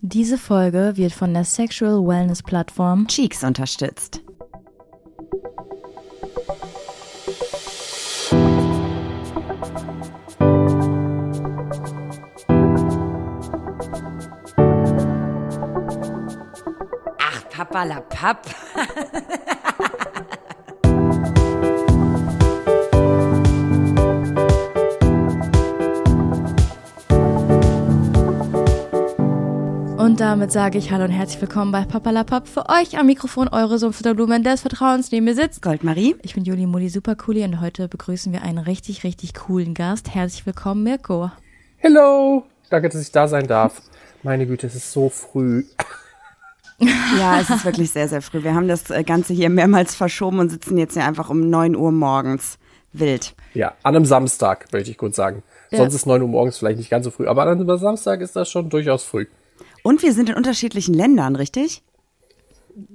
Diese Folge wird von der Sexual Wellness Plattform Cheeks unterstützt. Ach, Papa la Papp. damit sage ich Hallo und herzlich willkommen bei Papalapap. Für euch am Mikrofon eure Sumpfutterblumen des Vertrauens, neben mir sitzt. Goldmarie. Ich bin Juli Muli Supercooli und heute begrüßen wir einen richtig, richtig coolen Gast. Herzlich willkommen, Mirko. Hello! Danke, dass ich da sein darf. Meine Güte, es ist so früh. Ja, es ist wirklich sehr, sehr früh. Wir haben das äh, Ganze hier mehrmals verschoben und sitzen jetzt hier einfach um 9 Uhr morgens. Wild. Ja, an einem Samstag, möchte ich kurz sagen. Ja. Sonst ist 9 Uhr morgens vielleicht nicht ganz so früh, aber an einem Samstag ist das schon durchaus früh. Und wir sind in unterschiedlichen Ländern, richtig?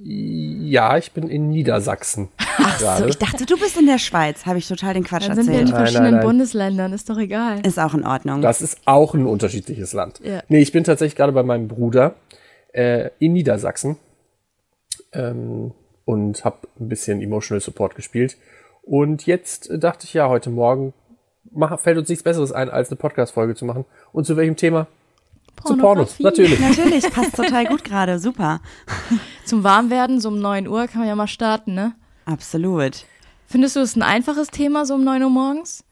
Ja, ich bin in Niedersachsen. Ach so, ich dachte, du bist in der Schweiz. Habe ich total den Quatsch Dann sind wir in erzählt. Nein, verschiedenen nein, nein. Bundesländern, ist doch egal. Ist auch in Ordnung. Das ist auch ein unterschiedliches Land. Ja. Nee, ich bin tatsächlich gerade bei meinem Bruder äh, in Niedersachsen ähm, und habe ein bisschen Emotional Support gespielt. Und jetzt äh, dachte ich ja, heute Morgen mach, fällt uns nichts Besseres ein, als eine Podcast-Folge zu machen. Und zu welchem Thema? Zu Pornos, natürlich. Natürlich, passt total gut gerade. Super. Zum Warmwerden, so um 9 Uhr, kann man ja mal starten, ne? Absolut. Findest du es ein einfaches Thema, so um 9 Uhr morgens?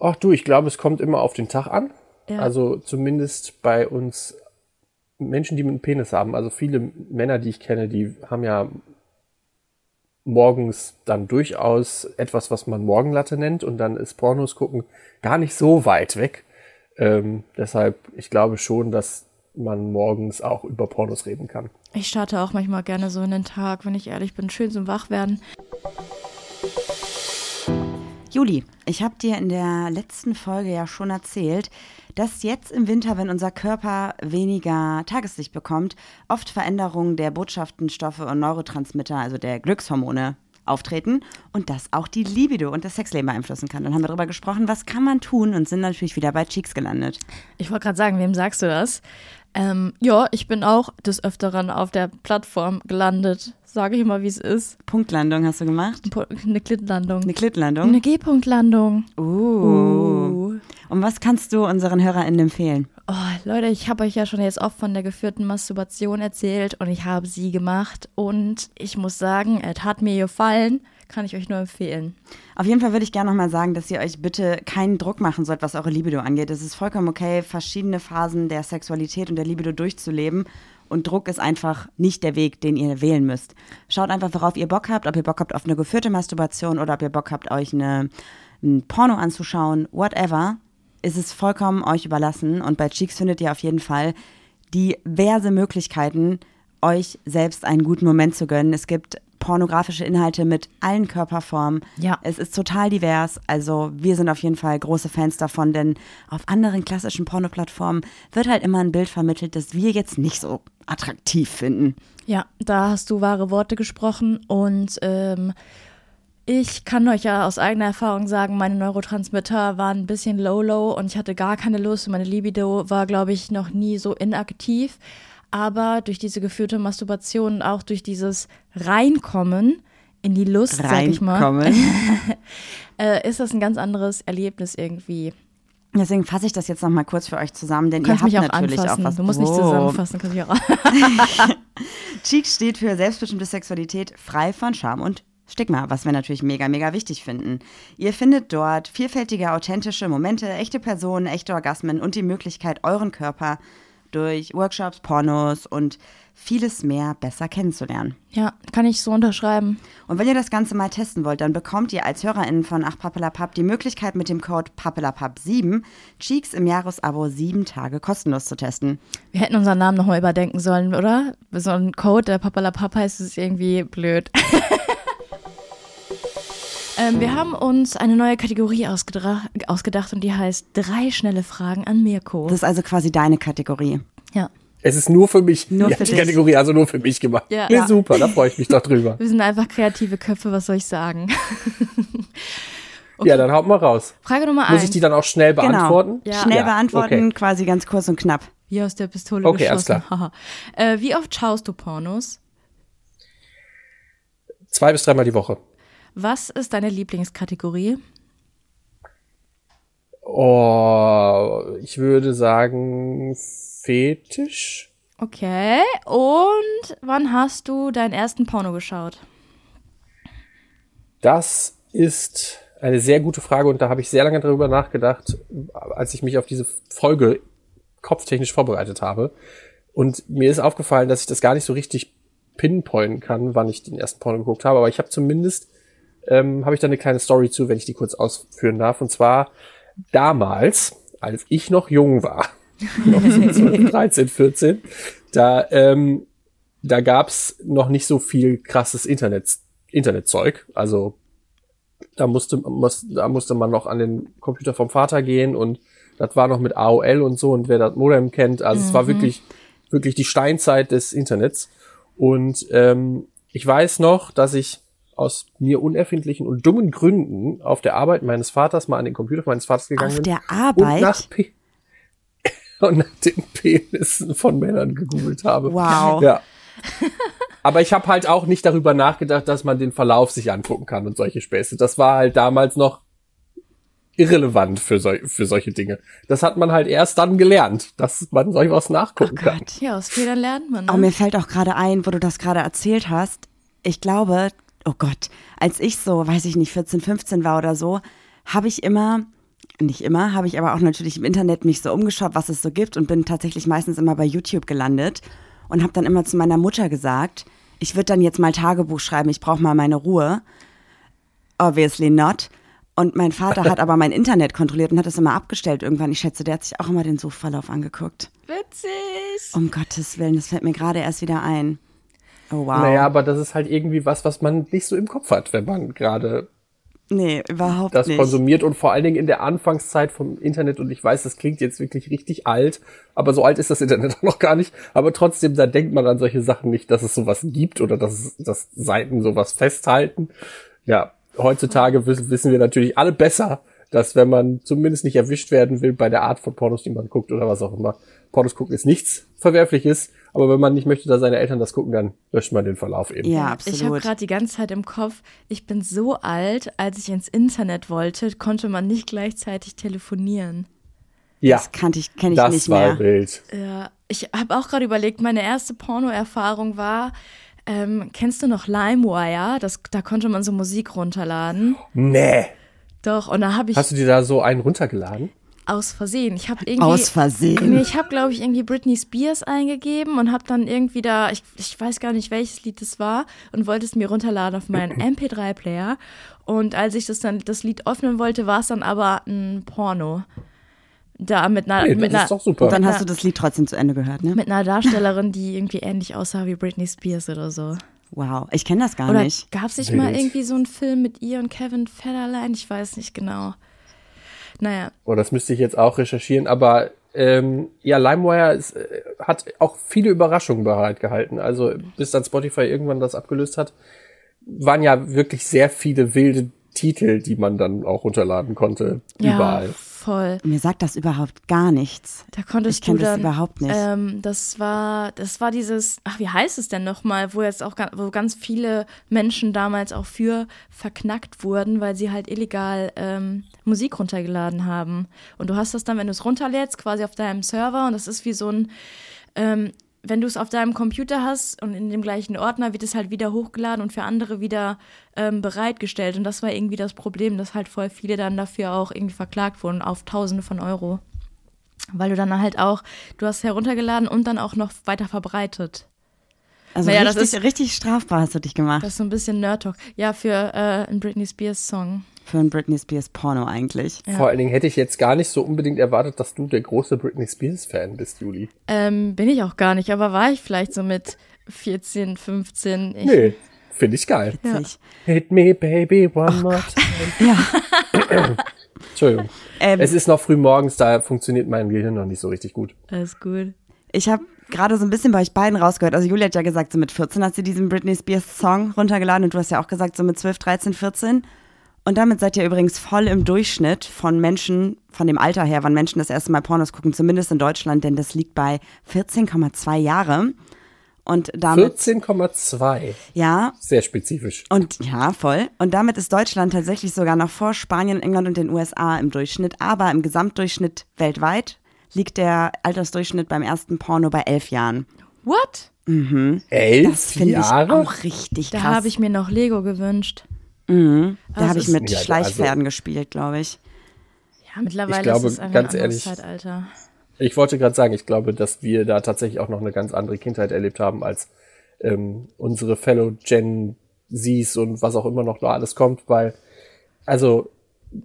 Ach du, ich glaube, es kommt immer auf den Tag an. Ja. Also zumindest bei uns Menschen, die einen Penis haben. Also viele Männer, die ich kenne, die haben ja morgens dann durchaus etwas, was man Morgenlatte nennt. Und dann ist Pornos gucken gar nicht so weit weg. Ähm, deshalb, ich glaube schon, dass man morgens auch über Pornos reden kann. Ich starte auch manchmal gerne so in den Tag, wenn ich ehrlich bin, schön zum Wachwerden. Juli, ich habe dir in der letzten Folge ja schon erzählt, dass jetzt im Winter, wenn unser Körper weniger Tageslicht bekommt, oft Veränderungen der Botschaftenstoffe und Neurotransmitter, also der Glückshormone, auftreten und das auch die Libido und das Sexleben beeinflussen kann. Dann haben wir darüber gesprochen, was kann man tun und sind natürlich wieder bei Cheeks gelandet. Ich wollte gerade sagen, wem sagst du das? Ähm, ja, ich bin auch des Öfteren auf der Plattform gelandet. Sage ich mal, wie es ist. Punktlandung hast du gemacht? Eine Klittlandung. Eine Klittlandung? Eine G-Punktlandung. Uh. Uh. Und was kannst du unseren HörerInnen empfehlen? Oh, Leute, ich habe euch ja schon jetzt oft von der geführten Masturbation erzählt und ich habe sie gemacht und ich muss sagen, es hat mir gefallen, kann ich euch nur empfehlen. Auf jeden Fall würde ich gerne nochmal sagen, dass ihr euch bitte keinen Druck machen sollt, was eure Libido angeht. Es ist vollkommen okay, verschiedene Phasen der Sexualität und der Libido durchzuleben. Und Druck ist einfach nicht der Weg, den ihr wählen müsst. Schaut einfach, worauf ihr Bock habt, ob ihr Bock habt auf eine geführte Masturbation oder ob ihr Bock habt, euch eine, ein Porno anzuschauen, whatever. Es ist vollkommen euch überlassen. Und bei Cheeks findet ihr auf jeden Fall diverse Möglichkeiten, euch selbst einen guten Moment zu gönnen. Es gibt pornografische Inhalte mit allen Körperformen. Ja. Es ist total divers. Also wir sind auf jeden Fall große Fans davon, denn auf anderen klassischen Pornoplattformen wird halt immer ein Bild vermittelt, das wir jetzt nicht so attraktiv finden. Ja, da hast du wahre Worte gesprochen und ähm, ich kann euch ja aus eigener Erfahrung sagen, meine Neurotransmitter waren ein bisschen low-low und ich hatte gar keine Lust meine Libido war, glaube ich, noch nie so inaktiv. Aber durch diese geführte Masturbation und auch durch dieses Reinkommen in die Lust, sag ich mal, Reinkommen. äh, ist das ein ganz anderes Erlebnis irgendwie. Deswegen fasse ich das jetzt nochmal kurz für euch zusammen, denn ihr mich habt auch natürlich anfassen. auch was. du musst nicht zusammenfassen, kannst mich auch Cheeks steht für selbstbestimmte Sexualität, frei von Scham und Stigma, was wir natürlich mega, mega wichtig finden. Ihr findet dort vielfältige, authentische Momente, echte Personen, echte Orgasmen und die Möglichkeit, euren Körper durch Workshops, Pornos und vieles mehr besser kennenzulernen. Ja, kann ich so unterschreiben. Und wenn ihr das Ganze mal testen wollt, dann bekommt ihr als HörerInnen von Ach Pappelapapp die Möglichkeit mit dem Code Pappelapapp7 Cheeks im Jahresabo sieben Tage kostenlos zu testen. Wir hätten unseren Namen nochmal überdenken sollen, oder? So ein Code, der Papalapap heißt, ist irgendwie blöd. ähm, wir haben uns eine neue Kategorie ausgedacht und die heißt drei schnelle Fragen an Mirko. Das ist also quasi deine Kategorie. ja. Es ist nur für mich, Nur ja, für die dich. Kategorie, also nur für mich gemacht. Ja. Ja. super, da freue ich mich doch drüber. Wir sind einfach kreative Köpfe, was soll ich sagen? Ja, dann haut mal raus. Frage Nummer Muss eins. ich die dann auch schnell beantworten? Genau. Ja. Schnell Ja, beantworten, okay. quasi ganz kurz und knapp. Wie aus der Pistole Okay, alles geschossen. Haha. äh, wie oft schaust du Pornos? Zwei bis dreimal die Woche. Was ist deine Lieblingskategorie? Oh, ich würde sagen Fetisch. Okay. Und wann hast du deinen ersten Porno geschaut? Das ist eine sehr gute Frage und da habe ich sehr lange darüber nachgedacht, als ich mich auf diese Folge kopftechnisch vorbereitet habe. Und mir ist aufgefallen, dass ich das gar nicht so richtig pinpointen kann, wann ich den ersten Porno geguckt habe. Aber ich habe zumindest, ähm, habe ich da eine kleine Story zu, wenn ich die kurz ausführen darf. Und zwar damals, als ich noch jung war, noch so 12, 13, 14, da, ähm, da gab's noch nicht so viel krasses Internet, Internetzeug. Also da musste, muss, da musste man noch an den Computer vom Vater gehen und das war noch mit AOL und so und wer das Modem kennt, also es war wirklich, wirklich die Steinzeit des Internets. Und ähm, ich weiß noch, dass ich aus mir unerfindlichen und dummen Gründen auf der Arbeit meines Vaters mal an den Computer meines Vaters gegangen Auf bin. der und Arbeit? nach, Pe und nach den Penissen von Männern gegoogelt habe. Wow. Ja. Aber ich habe halt auch nicht darüber nachgedacht, dass man den Verlauf sich angucken kann und solche Späße. Das war halt damals noch irrelevant für, sol für solche Dinge. Das hat man halt erst dann gelernt, dass man solch was nachgucken Oh kann. Gott. Ja, aus Fehlern lernt man. Ne? Aber mir fällt auch gerade ein, wo du das gerade erzählt hast. Ich glaube, oh Gott, als ich so, weiß ich nicht, 14, 15 war oder so, habe ich immer, nicht immer, habe ich aber auch natürlich im Internet mich so umgeschaut, was es so gibt und bin tatsächlich meistens immer bei YouTube gelandet und habe dann immer zu meiner Mutter gesagt, ich würde dann jetzt mal Tagebuch schreiben, ich brauche mal meine Ruhe. Obviously not. Und mein Vater hat aber mein Internet kontrolliert und hat das immer abgestellt irgendwann. Ich schätze, der hat sich auch immer den Suchverlauf angeguckt. Witzig. Um Gottes Willen, das fällt mir gerade erst wieder ein. Oh wow. Naja, aber das ist halt irgendwie was, was man nicht so im Kopf hat, wenn man gerade nee, überhaupt das nicht. konsumiert und vor allen Dingen in der Anfangszeit vom Internet und ich weiß, das klingt jetzt wirklich richtig alt, aber so alt ist das Internet auch noch gar nicht, aber trotzdem, da denkt man an solche Sachen nicht, dass es sowas gibt oder dass, dass Seiten sowas festhalten. Ja, heutzutage wissen, wissen wir natürlich alle besser, dass wenn man zumindest nicht erwischt werden will bei der Art von Pornos, die man guckt oder was auch immer, Pornos gucken ist nichts Verwerfliches, aber wenn man nicht möchte, dass seine Eltern das gucken, dann löscht man den Verlauf eben. Ja, Ich habe absolut. gerade die ganze Zeit im Kopf, ich bin so alt, als ich ins Internet wollte, konnte man nicht gleichzeitig telefonieren. Ja, das kannte ich, kenne ich das nicht war mehr. wild. Ja, ich habe auch gerade überlegt, meine erste Porno-Erfahrung war, ähm, kennst du noch LimeWire? Das, da konnte man so Musik runterladen. Nee. Doch, und da habe ich Hast du dir da so einen runtergeladen? Aus Versehen, ich habe irgendwie Aus Versehen. Nee, ich habe, glaube ich, irgendwie Britney Spears eingegeben und habe dann irgendwie da, ich, ich weiß gar nicht, welches Lied es war und wollte es mir runterladen auf meinen MP3-Player. Und als ich das dann das Lied öffnen wollte, war es dann aber ein Porno. Da mit einer, Nee, mit das einer, ist doch super. Und dann hast du das Lied trotzdem zu Ende gehört, ne? mit einer Darstellerin, die irgendwie ähnlich aussah wie Britney Spears oder so. Wow, ich kenne das gar Oder nicht. gab es nicht Wild. mal irgendwie so einen Film mit ihr und Kevin Federline? Ich weiß nicht genau. Naja, Oh, das müsste ich jetzt auch recherchieren, aber ähm, ja, LimeWire ist, äh, hat auch viele Überraschungen bereitgehalten. Also bis dann Spotify irgendwann das abgelöst hat, waren ja wirklich sehr viele wilde Titel, die man dann auch runterladen konnte, ja, überall. voll. Mir sagt das überhaupt gar nichts. Da konntest Ich du das dann, überhaupt nicht. Ähm, das war, das war dieses, ach, wie heißt es denn nochmal, wo jetzt auch, wo ganz viele Menschen damals auch für verknackt wurden, weil sie halt illegal ähm, Musik runtergeladen haben. Und du hast das dann, wenn du es runterlädst, quasi auf deinem Server und das ist wie so ein, ähm, wenn du es auf deinem Computer hast und in dem gleichen Ordner wird es halt wieder hochgeladen und für andere wieder ähm, bereitgestellt. Und das war irgendwie das Problem, dass halt voll viele dann dafür auch irgendwie verklagt wurden auf Tausende von Euro. Weil du dann halt auch, du hast heruntergeladen und dann auch noch weiter verbreitet. Also Naja, das richtig, ist- richtig strafbar hast du dich gemacht. Das ist so ein bisschen Nerd-Talk. Ja, für äh, einen Britney Spears-Song. Für ein Britney Spears Porno eigentlich. Ja. Vor allen Dingen hätte ich jetzt gar nicht so unbedingt erwartet, dass du der große Britney Spears-Fan bist, Juli. Ähm, bin ich auch gar nicht, aber war ich vielleicht so mit 14, 15. Ich, Nee, finde ich geil. Witzig. Hit me, baby, one more time. Ja. Entschuldigung. Ähm, Es ist noch früh morgens, da funktioniert mein Gehirn noch nicht so richtig gut. Alles gut. Ich habe gerade so ein bisschen bei euch beiden rausgehört. Also Julia hat ja gesagt, so mit 14 hat sie diesen Britney Spears Song runtergeladen und du hast ja auch gesagt, so mit 12, 13, 14. Und damit seid ihr übrigens voll im Durchschnitt von Menschen, von dem Alter her, wann Menschen das erste Mal Pornos gucken, zumindest in Deutschland, denn das liegt bei 14,2 Jahre. Und damit, 14,2. ja, Sehr spezifisch. und ja, voll. Und damit ist Deutschland tatsächlich sogar noch vor Spanien, England und den USA im Durchschnitt. Aber im Gesamtdurchschnitt weltweit liegt der Altersdurchschnitt beim ersten Porno bei elf Jahren. What? Elf Das finde ich Jahre? auch richtig Da krass. habe ich mir noch Lego gewünscht. Da habe ich mit Ja, also- Schleichpferden gespielt, glaube ich. Ja, mittlerweile Ich glaube, ist es einfach ganz ein anderes ehrlich, Zeitalter. Ich wollte gerade sagen, ich glaube, dass wir da tatsächlich auch noch eine ganz andere Kindheit erlebt haben als ähm, unsere Fellow Gen Zs und was auch immer noch da alles kommt, weil also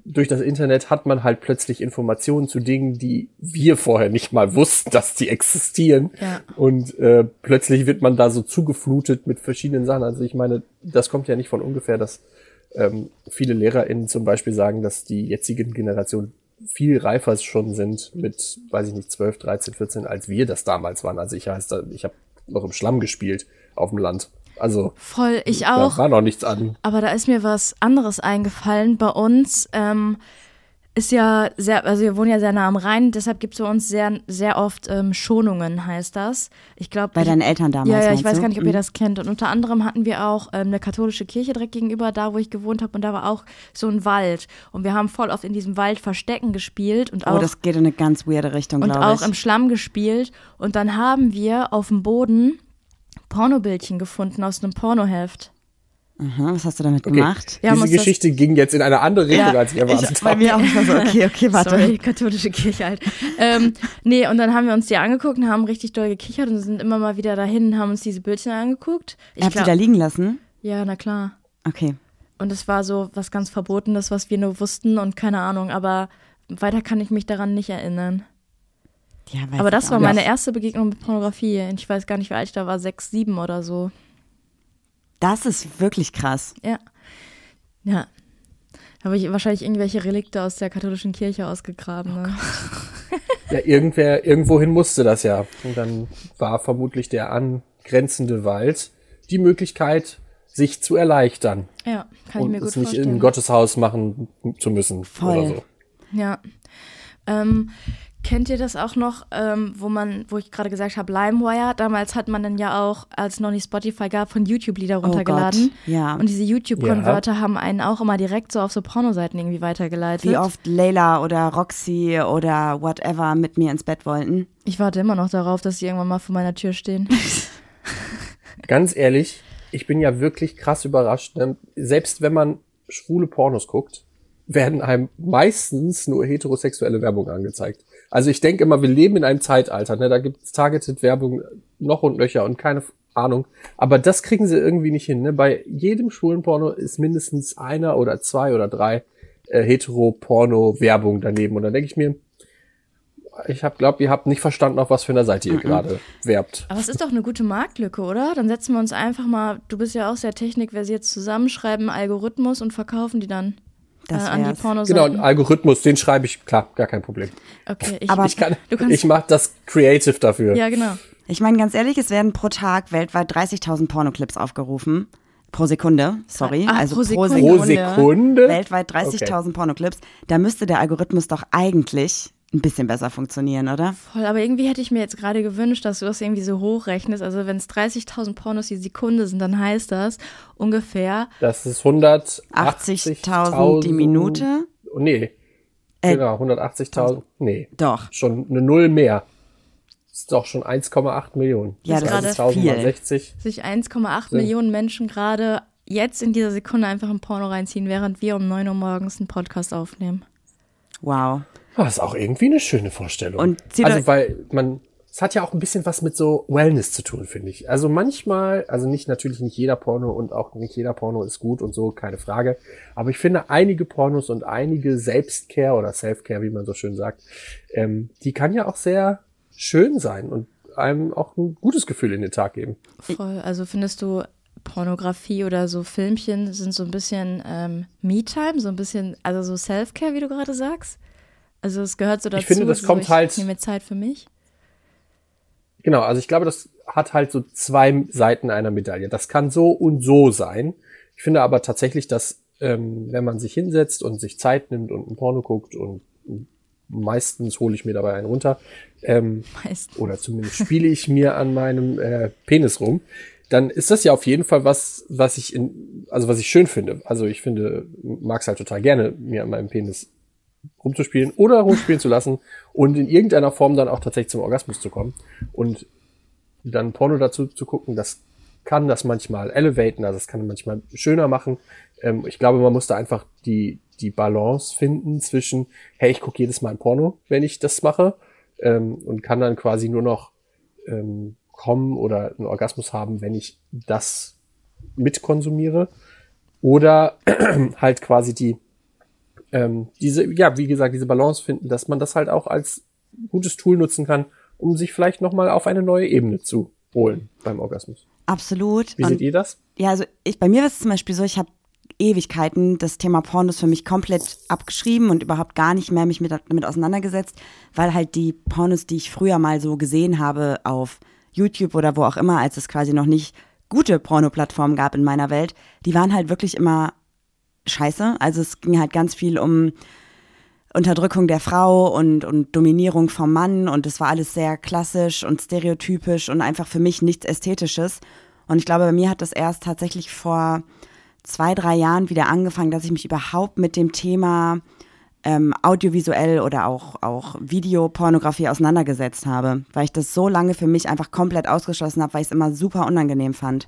durch das Internet hat man halt plötzlich Informationen zu Dingen, die wir vorher nicht mal wussten, dass die existieren. Ja. Und äh, plötzlich wird man da so zugeflutet mit verschiedenen Sachen. Also ich meine, das kommt ja nicht von ungefähr, dass ähm, viele LehrerInnen zum Beispiel sagen, dass die jetzigen Generationen viel reifer schon sind mit, weiß ich nicht, 12, 13, 14, als wir das damals waren. Also ich heißt, ich habe noch im Schlamm gespielt auf dem Land. Also Voll, ich da auch. war noch nichts an. Aber da ist mir was anderes eingefallen. Bei uns ähm, ist ja sehr, also wir wohnen ja sehr nah am Rhein, deshalb gibt es bei uns sehr, sehr oft ähm, Schonungen, heißt das. Ich glaube. Bei deinen Eltern damals, Ja, ja, ich weiß du? gar nicht, ob ihr Mhm. das kennt. Und unter anderem hatten wir auch ähm, eine katholische Kirche direkt gegenüber, da wo ich gewohnt habe. Und da war auch so ein Wald. Und wir haben voll oft in diesem Wald Verstecken gespielt und Oh, auch das geht in eine ganz weirde Richtung, und glaube auch ich. im Schlamm gespielt. Und dann haben wir auf dem Boden Pornobildchen gefunden aus einem Pornoheft. Aha, was hast du damit Okay. gemacht? Haben Diese Geschichte ging jetzt in eine andere Richtung, als ich erwartet ich, bei habe. mir auch so, okay, okay, warte. Sorry, katholische Kirche halt. ähm, nee, und dann haben wir uns die angeguckt und haben richtig doll gekichert und sind immer mal wieder dahin und haben uns diese Bildchen angeguckt. Ich Habt ihr glaub- da liegen lassen? ja, na klar. Okay. Und es war so was ganz Verbotenes, was wir nur wussten und keine Ahnung, aber weiter kann ich mich daran nicht erinnern. Ja, aber das war meine erste Begegnung mit Pornografie. Und Ich weiß gar nicht, wie alt ich da war, sechs, sieben oder so. Das ist wirklich krass. Ja. Ja. Da habe ich wahrscheinlich irgendwelche Relikte aus der katholischen Kirche ausgegraben. Ne? Ja, irgendwer, irgendwohin musste das ja. Und dann war vermutlich der angrenzende Wald die Möglichkeit, sich zu erleichtern Ja, kann ich mir gut es nicht vorstellen. in Gotteshaus machen zu müssen Voll. oder so. Ja. Ähm, kennt ihr das auch noch, ähm, wo man, wo ich gerade gesagt habe, LimeWire? Damals hat man dann ja auch, als es noch nicht Spotify gab, von YouTube Lieder runtergeladen. Oh Gott, ja. Und diese YouTube-Konverter haben einen auch immer direkt so auf so Pornoseiten irgendwie weitergeleitet. Wie oft Layla oder Roxy oder whatever mit mir ins Bett wollten. Ich warte immer noch darauf, dass sie irgendwann mal vor meiner Tür stehen. Ganz ehrlich, ich bin ja wirklich krass überrascht. Ne? Selbst wenn man schwule Pornos guckt, werden einem meistens nur heterosexuelle Werbung angezeigt. Also ich denke immer, wir leben in einem Zeitalter, ne? da gibt's targeted Werbung noch und nöcher und keine Ahnung. Aber das kriegen sie irgendwie nicht hin. Ne? Bei jedem schwulen Porno ist mindestens einer oder zwei oder drei äh, hetero-Porno-Werbung daneben. Und dann denke ich mir, ich hab glaubt, ihr habt nicht verstanden, auf was für einer Seite ihr gerade werbt. Aber es ist doch eine gute Marktlücke, oder? Dann setzen wir uns einfach mal, du bist ja auch sehr technikversiert, zusammenschreiben Algorithmus und verkaufen die dann äh, Das an die. Pornoseiten. Genau, einen Algorithmus, den schreibe ich, klar, gar kein Problem. Okay, ich, Aber- Ich kann, Du kannst- ich mache das creative dafür. ja, genau. Ich meine, ganz ehrlich, es werden pro Tag weltweit 30.000 Pornoclips aufgerufen. Pro Sekunde, sorry. Ach, also pro Sekunde. Pro Sekunde? Weltweit 30.000 Pornoclips. Da müsste der Algorithmus doch eigentlich ein bisschen besser funktionieren, oder? Voll, aber irgendwie hätte ich mir jetzt gerade gewünscht, dass du das irgendwie so hochrechnest. Also wenn es 30.000 Pornos die Sekunde sind, dann heißt das ungefähr, Das ist 180.000 80.000 die Minute? Nee. Äh, genau, 180.000. Nee. Doch. Schon eine Null mehr. Ist doch schon 1,8 Millionen. Ja, das ist 30.000 viel. mal 60. sich 1,8 Millionen Menschen gerade jetzt in dieser Sekunde einfach ein Porno reinziehen, während wir um 9 Uhr morgens einen Podcast aufnehmen. Wow. Das ist auch irgendwie eine schöne Vorstellung. Und also, weil man, es hat ja auch ein bisschen was mit so Wellness zu tun, finde ich. Also manchmal, also nicht, natürlich nicht jeder Porno und auch nicht jeder Porno ist gut und so, keine Frage. Aber ich finde einige Pornos und einige Selbstcare oder Selfcare, wie man so schön sagt, ähm, die kann ja auch sehr schön sein und einem auch ein gutes Gefühl in den Tag geben. Voll. Also findest du Pornografie oder so Filmchen sind so ein bisschen ähm, Me-Time, so ein bisschen, also so Self-Care, wie du gerade sagst? Also es gehört so dazu. finde, das so, kommt ich halt- nehme Zeit für mich. Genau, also ich glaube, das hat halt so zwei Seiten einer Medaille. Das kann so und so sein. Ich finde aber tatsächlich, dass ähm, wenn man sich hinsetzt und sich Zeit nimmt und ein Porno guckt und meistens hole ich mir dabei einen runter, ähm, Meistens. oder zumindest spiele ich mir an meinem äh, Penis rum, dann ist das ja auf jeden Fall was, was ich in, also was ich schön finde. Also ich finde, mag's halt total gerne, mir an meinem Penis rumzuspielen oder rumspielen zu lassen und in irgendeiner Form dann auch tatsächlich zum Orgasmus zu kommen. Und dann Porno dazu zu gucken, das kann das manchmal elevaten, also das kann manchmal schöner machen. Ähm, ich glaube, man muss da einfach die, die Balance finden zwischen, hey, ich gucke jedes Mal ein Porno, wenn ich das mache, ähm, und kann dann quasi nur noch ähm, kommen oder einen Orgasmus haben, wenn ich das mitkonsumiere. Oder halt quasi die, ähm, diese, ja, wie gesagt, diese Balance finden, dass man das halt auch als gutes Tool nutzen kann, um sich vielleicht nochmal auf eine neue Ebene zu holen beim Orgasmus. Absolut. Wie Und seht ihr das? Ja, also ich, bei mir war es zum Beispiel so, ich habe Ewigkeiten das Thema Pornos für mich komplett abgeschrieben und überhaupt gar nicht mehr mich mit, damit auseinandergesetzt, weil halt die Pornos, die ich früher mal so gesehen habe auf YouTube oder wo auch immer, als es quasi noch nicht gute Porno-Plattformen gab in meiner Welt, die waren halt wirklich immer scheiße. Also es ging halt ganz viel um Unterdrückung der Frau und, und Dominierung vom Mann und es war alles sehr klassisch und stereotypisch und einfach für mich nichts Ästhetisches. Und ich glaube, bei mir hat das erst tatsächlich vor zwei, drei Jahren wieder angefangen, dass ich mich überhaupt mit dem Thema ähm, audiovisuell oder auch, auch Videopornografie auseinandergesetzt habe, weil ich das so lange für mich einfach komplett ausgeschlossen habe, weil ich es immer super unangenehm fand.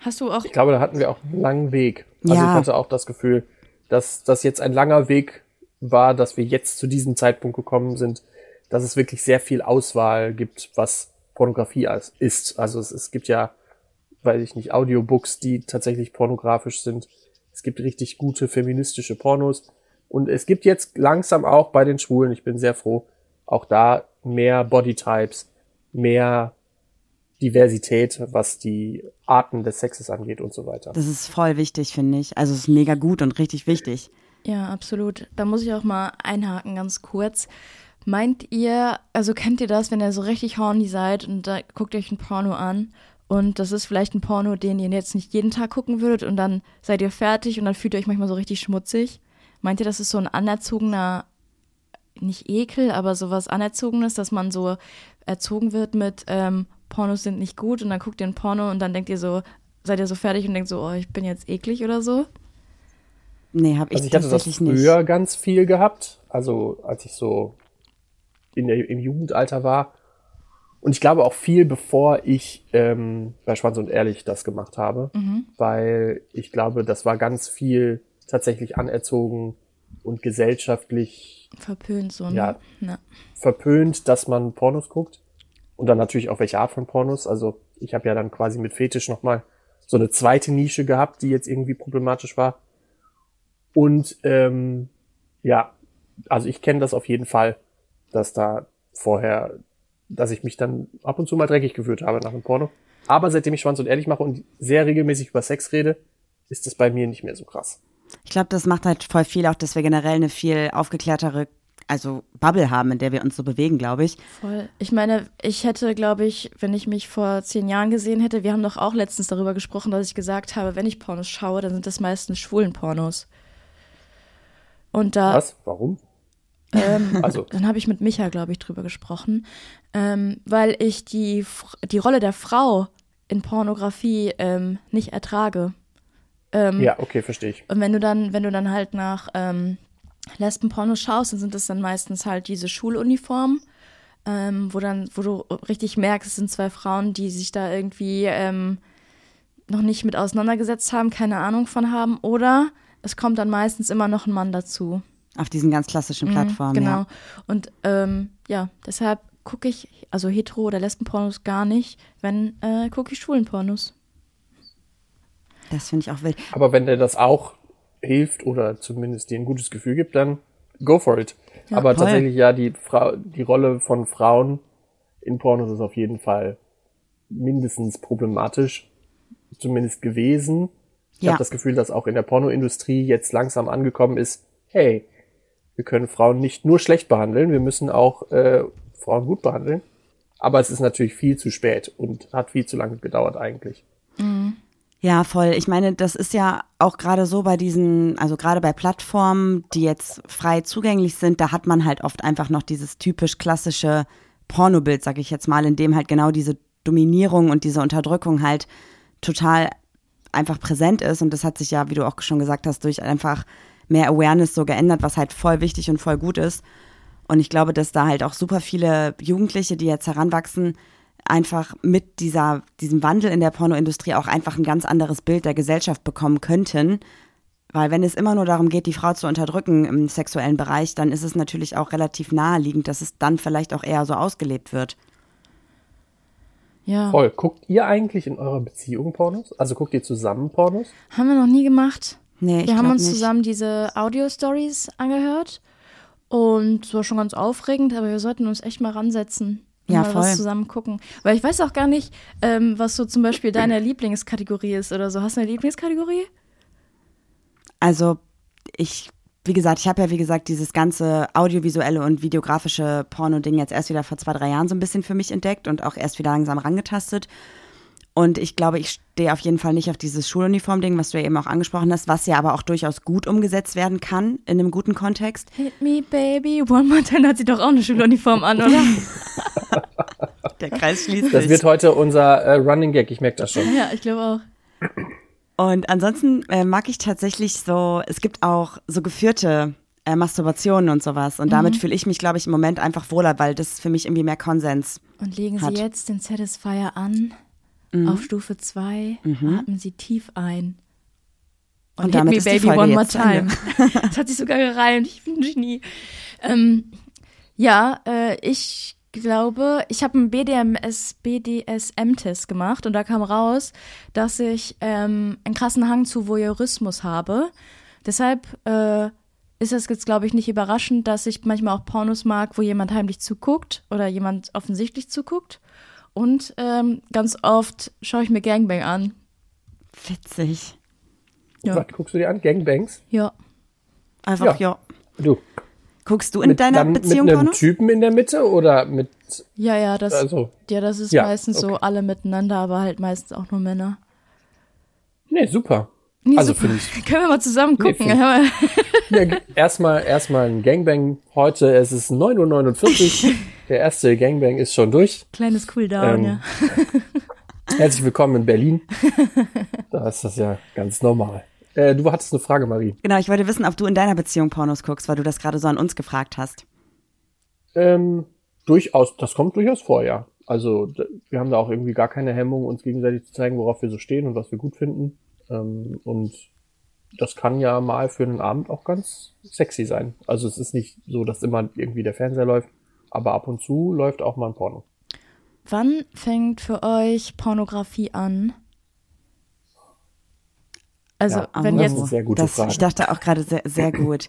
Hast du auch Ich glaube, da hatten wir auch einen langen Weg. Also Ja. ich hatte auch das Gefühl, dass das jetzt ein langer Weg war, dass wir jetzt zu diesem Zeitpunkt gekommen sind, dass es wirklich sehr viel Auswahl gibt, was Pornografie ist. Also es, es gibt ja, weiß ich nicht, Audiobooks, die tatsächlich pornografisch sind. Es gibt richtig gute feministische Pornos. Und es gibt jetzt langsam auch bei den Schwulen, ich bin sehr froh, auch da mehr Bodytypes, mehr Diversität, was die Arten des Sexes angeht und so weiter. Das ist voll wichtig, finde ich. Also es ist mega gut und richtig wichtig. Ja, absolut. Da muss ich auch mal einhaken, ganz kurz. Meint ihr, also kennt ihr das, wenn ihr so richtig horny seid und da guckt ihr euch ein Porno an und das ist vielleicht ein Porno, den ihr jetzt nicht jeden Tag gucken würdet und dann seid ihr fertig und dann fühlt ihr euch manchmal so richtig schmutzig? Meint ihr, das ist so ein anerzogener, nicht Ekel, aber sowas Anerzogenes, dass man so erzogen wird mit ähm, Pornos sind nicht gut und dann guckt ihr ein Porno und dann denkt ihr so, seid ihr so fertig und denkt so, oh, ich bin jetzt eklig oder so? Nee, habe ich, Also ich hatte das tatsächlich früher nicht. ganz viel gehabt, also als ich so in der, im Jugendalter war. Und ich glaube auch viel bevor ich ähm, bei Schwanz und Ehrlich das gemacht habe, weil ich glaube, das war ganz viel tatsächlich anerzogen und gesellschaftlich Verpönt so, ne? Ja. Na. verpönt, dass man Pornos guckt. Und dann natürlich auch welche Art von Pornos. Also ich habe ja dann quasi mit Fetisch nochmal so eine zweite Nische gehabt, die jetzt irgendwie problematisch war. Und ähm, ja, also ich kenne das auf jeden Fall, dass da vorher, dass ich mich dann ab und zu mal dreckig gefühlt habe nach dem Porno. Aber seitdem ich Schwanz und Ehrlich mache und sehr regelmäßig über Sex rede, ist das bei mir nicht mehr so krass. Ich glaube, das macht halt voll viel auch, dass wir generell eine viel aufgeklärtere, also Bubble haben, in der wir uns so bewegen, glaube ich. Voll. Ich meine, ich hätte, glaube ich, wenn ich mich vor zehn Jahren gesehen hätte, wir haben doch auch letztens darüber gesprochen, dass ich gesagt habe, wenn ich Pornos schaue, dann sind das meistens schwulen Pornos. Und da, Was? Warum? ähm, Also- dann habe ich mit Micha, glaube ich, drüber gesprochen, ähm, weil ich die, die Rolle der Frau in Pornografie ähm, nicht ertrage. Ähm, Ja, okay, verstehe ich. Und wenn du dann, wenn du dann halt nach ähm, Lesbenpornos schaust, dann sind das dann meistens halt diese Schuluniformen, ähm, wo dann, wo du richtig merkst, es sind zwei Frauen, die sich da irgendwie ähm, noch nicht mit auseinandergesetzt haben, keine Ahnung von haben, oder es kommt dann meistens immer noch ein Mann dazu. Auf diesen ganz klassischen Plattformen. genau. Ja. Und ähm, ja, deshalb gucke ich, also Hetero- oder Lesbenpornos gar nicht, wenn äh, gucke ich Schwulenpornos. Das finde ich auch wild. Aber wenn dir das auch hilft oder zumindest dir ein gutes Gefühl gibt, dann go for it. Aber voll. tatsächlich ja, die, Frau, die Rolle von Frauen in Pornos ist auf jeden Fall mindestens problematisch, zumindest gewesen. Ich Ja. habe das Gefühl, dass auch in der Pornoindustrie jetzt langsam angekommen ist, hey, wir können Frauen nicht nur schlecht behandeln, wir müssen auch äh, Frauen gut behandeln. Aber es ist natürlich viel zu spät und hat viel zu lange gedauert eigentlich. Ja, voll. Ich meine, das ist ja auch gerade so bei diesen, also gerade bei Plattformen, die jetzt frei zugänglich sind, da hat man halt oft einfach noch dieses typisch klassische Pornobild, sag ich jetzt mal, in dem halt genau diese Dominierung und diese Unterdrückung halt total einfach präsent ist. Und das hat sich ja, wie du auch schon gesagt hast, durch einfach mehr Awareness so geändert, was halt voll wichtig und voll gut ist. Und ich glaube, dass da halt auch super viele Jugendliche, die jetzt heranwachsen, einfach mit dieser, diesem Wandel in der Pornoindustrie auch einfach ein ganz anderes Bild der Gesellschaft bekommen könnten. Weil wenn es immer nur darum geht, die Frau zu unterdrücken im sexuellen Bereich, dann ist es natürlich auch relativ naheliegend, dass es dann vielleicht auch eher so ausgelebt wird. Ja. Voll. Guckt ihr eigentlich in eurer Beziehung Pornos? Also guckt ihr zusammen Pornos? Haben wir noch nie gemacht. Nee, ich wir haben uns nicht. zusammen diese Audio-Stories angehört. Und es war schon ganz aufregend, aber wir sollten uns echt mal ransetzen. Ja, mal voll. was zusammen gucken. Weil ich weiß auch gar nicht, ähm, was so zum Beispiel deine Lieblingskategorie ist oder so. Hast du eine Lieblingskategorie? Also ich, wie gesagt, ich habe ja wie gesagt dieses ganze audiovisuelle und videografische Porno-Ding jetzt erst wieder vor zwei, drei Jahren so ein bisschen für mich entdeckt und auch erst wieder langsam rangetastet. Und ich glaube, ich stehe auf jeden Fall nicht auf dieses Schuluniform-Ding, was du ja eben auch angesprochen hast, was ja aber auch durchaus gut umgesetzt werden kann in einem guten Kontext. Hit me, baby. One more time hat sie doch auch eine Schuluniform an, oder? Der Kreis schließt Das wird heute unser äh, Running Gag, ich merke das schon. ja, ich glaube auch. Und ansonsten äh, mag ich tatsächlich so, es gibt auch so geführte äh, Masturbationen und sowas. Und damit fühle ich mich, glaube ich, im Moment einfach wohler, weil das für mich irgendwie mehr Konsens. Und legen Hat. Sie jetzt den Satisfier an. Mhm. Auf Stufe 2. Atmen Sie tief ein. Und damit hit ist me, die baby, Folge one more time. das hat sich sogar gereimt. Ich bin ein Genie. Ähm, ja, äh, ich glaube, ich habe einen BDMS, BDSM-Test gemacht und da kam raus, dass ich ähm, einen krassen Hang zu Voyeurismus habe. Deshalb äh, ist es jetzt, glaube ich, nicht überraschend, dass ich manchmal auch Pornos mag, wo jemand heimlich zuguckt oder jemand offensichtlich zuguckt. Und ähm, ganz oft schaue ich mir Gangbang an. Witzig. Ja. Was guckst du dir an? Gangbangs? Ja. Einfach, ja. Ja. Du. Guckst du in deiner dann Beziehung mit einem Porno? Typen in der Mitte oder mit Ja, ja, das, also ja, das ist Ja, meistens so okay. alle miteinander, aber halt meistens auch nur Männer. Nee, super. Nee, also finde ich Können wir mal zusammen Nee, gucken. find- Ja, erstmal erstmal ein Gangbang heute. Es ist 9.49 Uhr. Der erste Gangbang ist schon durch. Kleines Cooldown, Ähm, ja. Herzlich willkommen in Berlin. Da ist das ja ganz normal. Äh, du hattest eine Frage, Marie. Genau, ich wollte wissen, ob du in deiner Beziehung Pornos guckst, weil du das gerade so an uns gefragt hast. Ähm, durchaus, das kommt durchaus vor, ja. Also wir haben da auch irgendwie gar keine Hemmung, uns gegenseitig zu zeigen, worauf wir so stehen und was wir gut finden. Ähm, und das kann ja mal für einen Abend auch ganz sexy sein. Also es ist nicht so, dass immer irgendwie der Fernseher läuft, aber ab und zu läuft auch mal ein Porno. Wann fängt für euch Pornografie an? Also, Ja, wenn das jetzt ist eine sehr gute das, Frage. Ich dachte auch gerade sehr, sehr gut.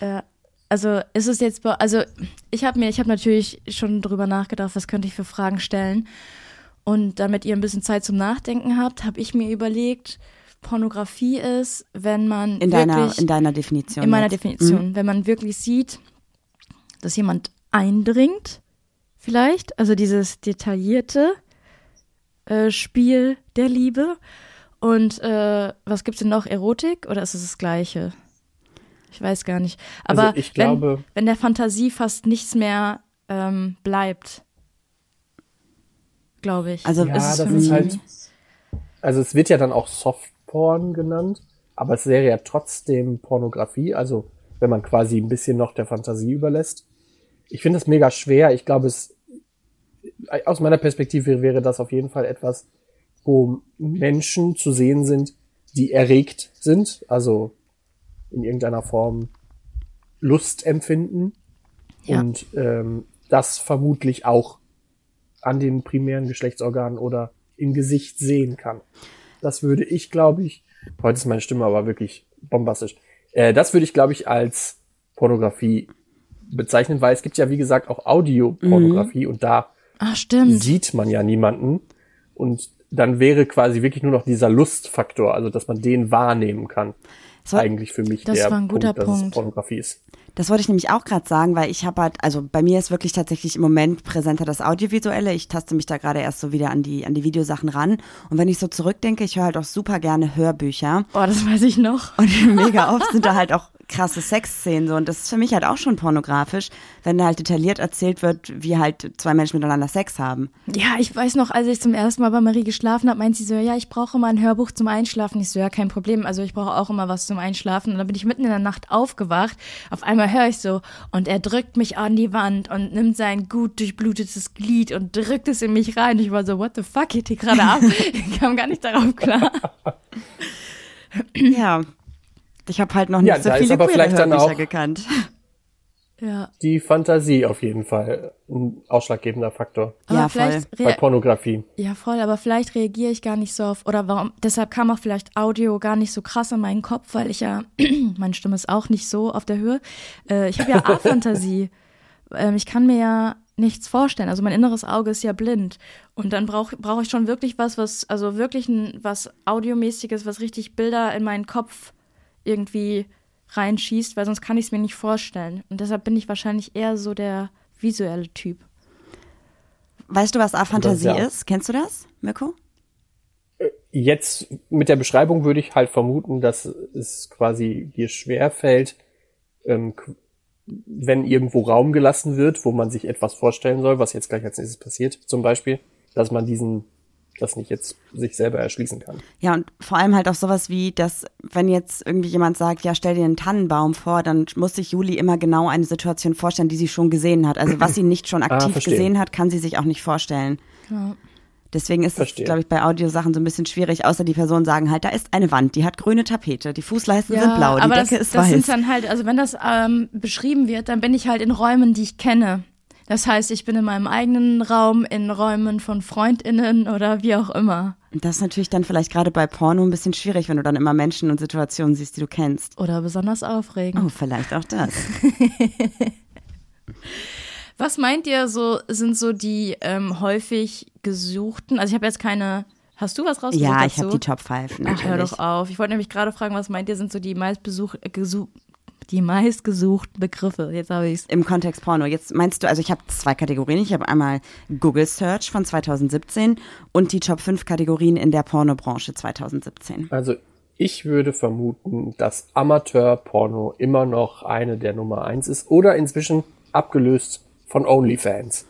Äh, also ist es jetzt, also ich habe mir, ich habe natürlich schon drüber nachgedacht, was könnte ich für Fragen stellen. Und damit ihr ein bisschen Zeit zum Nachdenken habt, habe ich mir überlegt, Pornografie ist, wenn man In wirklich deiner, in deiner Definition. in meiner jetzt. Definition, wenn man wirklich sieht, dass jemand eindringt, vielleicht, also dieses detaillierte äh, Spiel der Liebe. Und äh, was gibt's denn noch? Erotik oder ist es das Gleiche? Ich weiß gar nicht. Also Aber ich glaube- wenn, wenn der Fantasie fast nichts mehr ähm, bleibt, glaube ich. Also Ja, ist es das ist halt. Also es wird ja dann auch Softporn genannt, aber es wäre ja trotzdem Pornografie, also wenn man quasi ein bisschen noch der Fantasie überlässt. Ich finde das mega schwer. Ich glaube, es aus meiner Perspektive wäre das auf jeden Fall etwas, wo Menschen zu sehen sind, die erregt sind, also in irgendeiner Form Lust empfinden Ja. und ähm, das vermutlich auch an den primären Geschlechtsorganen oder im Gesicht sehen kann. Das würde ich, glaube ich, heute ist meine Stimme aber wirklich bombastisch. Äh, das würde ich, glaube ich, als Pornografie bezeichnen, weil es gibt ja, wie gesagt, auch Audiopornografie und da Ach, stimmt. sieht man ja niemanden und dann wäre quasi wirklich nur noch dieser Lustfaktor, also dass man den wahrnehmen kann. war- eigentlich für mich das der war ein guter Punkt, dass es Punkt. Pornografie ist. Das wollte ich nämlich auch gerade sagen, weil ich habe halt, also bei mir ist wirklich tatsächlich im Moment präsenter das Audiovisuelle. Ich taste mich da gerade erst so wieder an die, an die Videosachen ran. Und wenn ich so zurückdenke, ich höre halt auch super gerne Hörbücher. Oh, das weiß ich noch. Und mega oft sind da halt auch krasse Sexszenen so und das ist für mich halt auch schon pornografisch, wenn da halt detailliert erzählt wird, wie halt zwei Menschen miteinander Sex haben. Ja, ich weiß noch, als ich zum ersten Mal bei Marie geschlafen habe, meint sie so, ja, ich brauche immer ein Hörbuch zum Einschlafen. Ich so, ja, kein Problem. Also ich brauche auch immer was zum Einschlafen. Und dann bin ich mitten in der Nacht aufgewacht. Auf einmal höre ich so und er drückt mich an die Wand und nimmt sein gut durchblutetes Glied und drückt es in mich rein. Ich war so, what the fuck geht hier gerade ab? ich kam gar nicht darauf klar. ja, ich habe halt noch nicht Ja, so da ist viele aber vielleicht dann auch- gekannt. Ja. Die Fantasie auf jeden Fall ein ausschlaggebender Faktor Aber Ja, vielleicht bei Pornografie. Ja, voll, aber vielleicht reagiere ich gar nicht so auf, oder warum, deshalb kam auch vielleicht Audio gar nicht so krass in meinen Kopf, weil ich ja, meine Stimme ist auch nicht so auf der Höhe. Äh, ich habe ja A-Fantasie. ähm, ich kann mir ja nichts vorstellen. Also mein inneres Auge ist ja blind. Und dann brauche brauch ich schon wirklich was, was, also wirklich ein, was Audiomäßiges, was richtig Bilder in meinen Kopf irgendwie reinschießt, weil sonst kann ich es mir nicht vorstellen. Und deshalb bin ich wahrscheinlich eher so der visuelle Typ. Weißt du, was A-Fantasie ja. ist? Kennst du das, Mirko? Jetzt mit der Beschreibung würde ich halt vermuten, dass es quasi dir schwer fällt, ähm, wenn irgendwo Raum gelassen wird, wo man sich etwas vorstellen soll, was jetzt gleich als nächstes passiert, zum Beispiel, dass man diesen, das nicht jetzt sich selber erschließen kann. Ja, und vor allem halt auch sowas wie, dass wenn jetzt irgendwie jemand sagt, ja, stell dir einen Tannenbaum vor, dann muss sich Juli immer genau eine Situation vorstellen, die sie schon gesehen hat. Also was sie nicht schon aktiv verstehe. gesehen hat, kann sie sich auch nicht vorstellen. Ja. Deswegen ist Verstehe. es, glaube ich, bei Audiosachen so ein bisschen schwierig, außer die Personen sagen halt, da ist eine Wand, die hat grüne Tapete, die Fußleisten sind blau, die aber Decke das, ist das weiß. sind dann halt, also wenn das ähm, beschrieben wird, dann bin ich halt in Räumen, die ich kenne. Das heißt, ich bin in meinem eigenen Raum, in Räumen von FreundInnen oder wie auch immer. Das ist natürlich dann vielleicht gerade bei Porno ein bisschen schwierig, wenn du dann immer Menschen und Situationen siehst, die du kennst. Oder besonders aufregend. Oh, vielleicht auch das. Was meint ihr so, sind so die ähm, häufig gesuchten, also ich habe jetzt keine, hast du was rausgesucht Ja, ich habe die Top 5 natürlich. Ach, hör doch auf. Ich wollte nämlich gerade fragen, was meint ihr, sind so die meistbesuch, äh, die meistgesuchten Begriffe? Jetzt habe ich's. Im Kontext Porno. Jetzt meinst du, also ich habe zwei Kategorien. Ich habe einmal Google Search von 2017 und die Top 5 Kategorien in der Pornobranche 2017. Also ich würde vermuten, dass Amateur-Porno immer noch eine der Nummer eins ist oder inzwischen abgelöst von OnlyFans.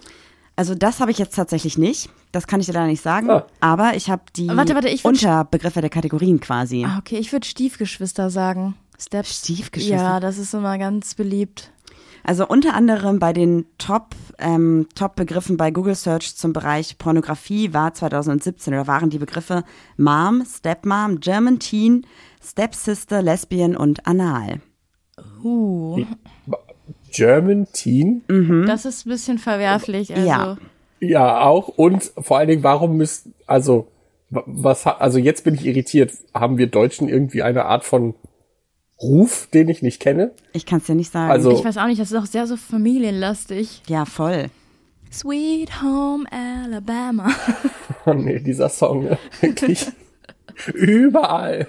Also das habe ich jetzt tatsächlich nicht. Das kann ich dir leider nicht sagen. Ah. Aber ich habe die Warte, warte, ich Unterbegriffe der Kategorien quasi. Ah, okay, ich würde Stiefgeschwister sagen. Steps. Stiefgeschwister? Ja, das ist immer ganz beliebt. Also unter anderem bei den Top, ähm, Top-Begriffen bei Google Search zum Bereich Pornografie war 2017 oder waren die Begriffe Mom, Stepmom, German Teen, Stepsister, Lesbian und Anal. Uh, German Teen? das ist ein bisschen verwerflich. Also. Ja. Ja, auch. Und vor allen Dingen, warum müsst, also, wa- was, also jetzt bin ich irritiert. Haben wir Deutschen irgendwie eine Art von Ruf, den ich nicht kenne? Ich kann es dir nicht sagen. Also- Ich weiß auch nicht, das ist auch sehr so familienlastig. ja, voll. Sweet Home Alabama. Oh nee, dieser Song, ne? wirklich. Überall.